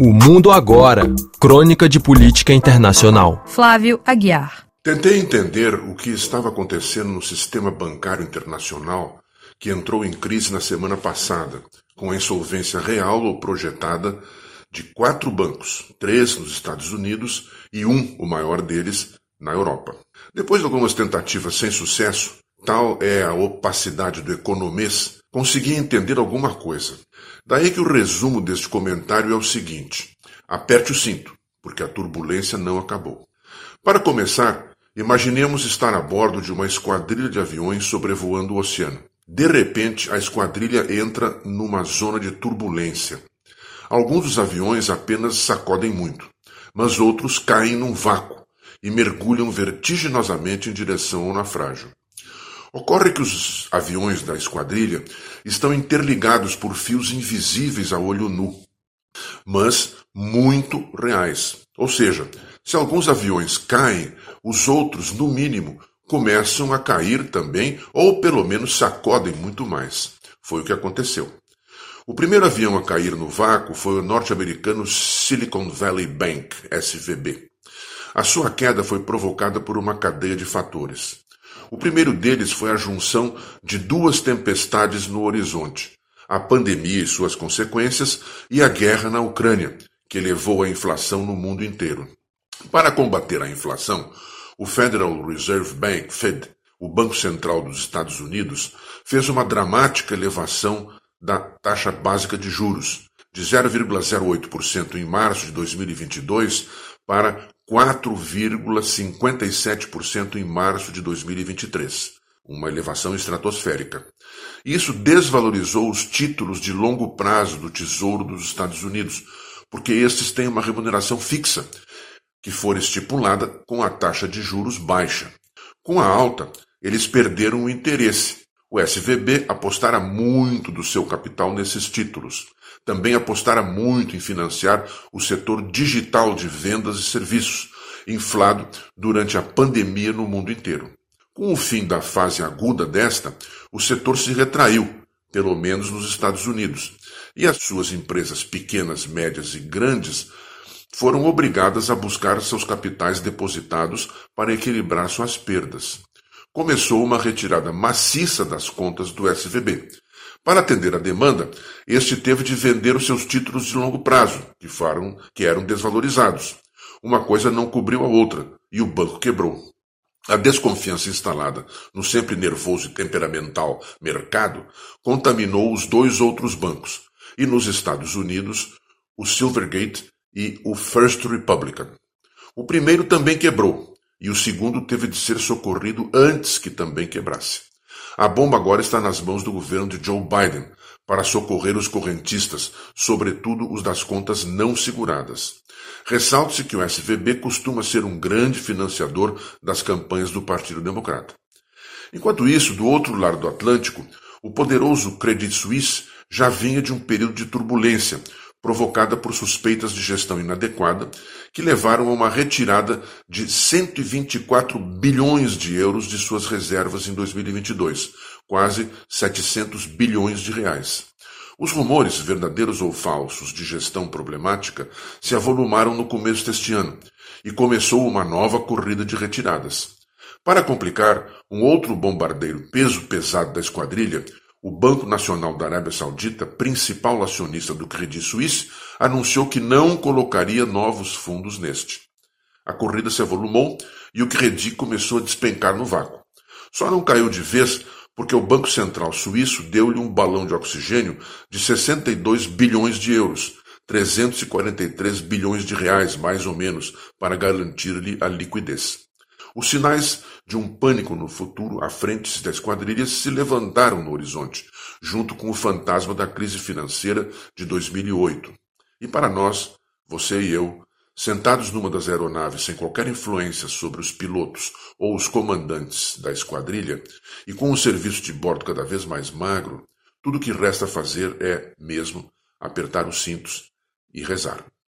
O Mundo Agora Crônica de Política Internacional. Flávio Aguiar. Tentei entender o que estava acontecendo no sistema bancário internacional que entrou em crise na semana passada, com a insolvência real ou projetada de quatro bancos, três nos Estados Unidos e um, o maior deles, na Europa. Depois de algumas tentativas sem sucesso, tal é a opacidade do economês, consegui entender alguma coisa. Daí que o resumo deste comentário é o seguinte: aperte o cinto, porque a turbulência não acabou. Para começar, imaginemos estar a bordo de uma esquadrilha de aviões sobrevoando o oceano. De repente, a esquadrilha entra numa zona de turbulência. Alguns dos aviões apenas sacodem muito, mas outros caem num vácuo e mergulham vertiginosamente em direção ao naufrágio. Ocorre que os aviões da esquadrilha estão interligados por fios invisíveis a olho nu, mas muito reais. Ou seja, se alguns aviões caem, os outros, no mínimo, começam a cair também, ou pelo menos sacodem muito mais. Foi o que aconteceu. O primeiro avião a cair no vácuo foi o norte-americano Silicon Valley Bank, SVB. A sua queda foi provocada por uma cadeia de fatores. O primeiro deles foi a junção de duas tempestades no horizonte: a pandemia e suas consequências e a guerra na Ucrânia, que levou à inflação no mundo inteiro. Para combater a inflação, o Federal Reserve Bank, Fed, o Banco Central dos Estados Unidos, fez uma dramática elevação da taxa básica de juros, de 0,08% em março de 2022 para 4,57% em março de 2023, uma elevação estratosférica. Isso desvalorizou os títulos de longo prazo do Tesouro dos Estados Unidos, porque estes têm uma remuneração fixa, que for estipulada com a taxa de juros baixa. Com a alta, eles perderam o interesse. O SVB apostara muito do seu capital nesses títulos também apostara muito em financiar o setor digital de vendas e serviços, inflado durante a pandemia no mundo inteiro. Com o fim da fase aguda desta, o setor se retraiu, pelo menos nos Estados Unidos, e as suas empresas pequenas, médias e grandes foram obrigadas a buscar seus capitais depositados para equilibrar suas perdas. Começou uma retirada maciça das contas do SVB, para atender à demanda, este teve de vender os seus títulos de longo prazo, que, foram, que eram desvalorizados. Uma coisa não cobriu a outra, e o banco quebrou. A desconfiança instalada no sempre nervoso e temperamental mercado contaminou os dois outros bancos, e nos Estados Unidos, o Silvergate e o First Republican. O primeiro também quebrou, e o segundo teve de ser socorrido antes que também quebrasse. A bomba agora está nas mãos do governo de Joe Biden para socorrer os correntistas, sobretudo os das contas não seguradas. Ressalte-se que o SVB costuma ser um grande financiador das campanhas do Partido Democrata. Enquanto isso, do outro lado do Atlântico, o poderoso Credit Suisse já vinha de um período de turbulência, provocada por suspeitas de gestão inadequada, que levaram a uma retirada de 124 bilhões de euros de suas reservas em 2022, quase 700 bilhões de reais. Os rumores, verdadeiros ou falsos, de gestão problemática se avolumaram no começo deste ano e começou uma nova corrida de retiradas. Para complicar, um outro bombardeiro peso pesado da esquadrilha o Banco Nacional da Arábia Saudita, principal acionista do Credit Suisse, anunciou que não colocaria novos fundos neste. A corrida se avolumou e o Credit começou a despencar no vácuo. Só não caiu de vez porque o Banco Central Suíço deu-lhe um balão de oxigênio de 62 bilhões de euros, 343 bilhões de reais, mais ou menos, para garantir-lhe a liquidez. Os sinais de um pânico no futuro à frente da esquadrilha se levantaram no horizonte, junto com o fantasma da crise financeira de 2008. E para nós, você e eu, sentados numa das aeronaves sem qualquer influência sobre os pilotos ou os comandantes da esquadrilha, e com o serviço de bordo cada vez mais magro, tudo o que resta fazer é, mesmo, apertar os cintos e rezar.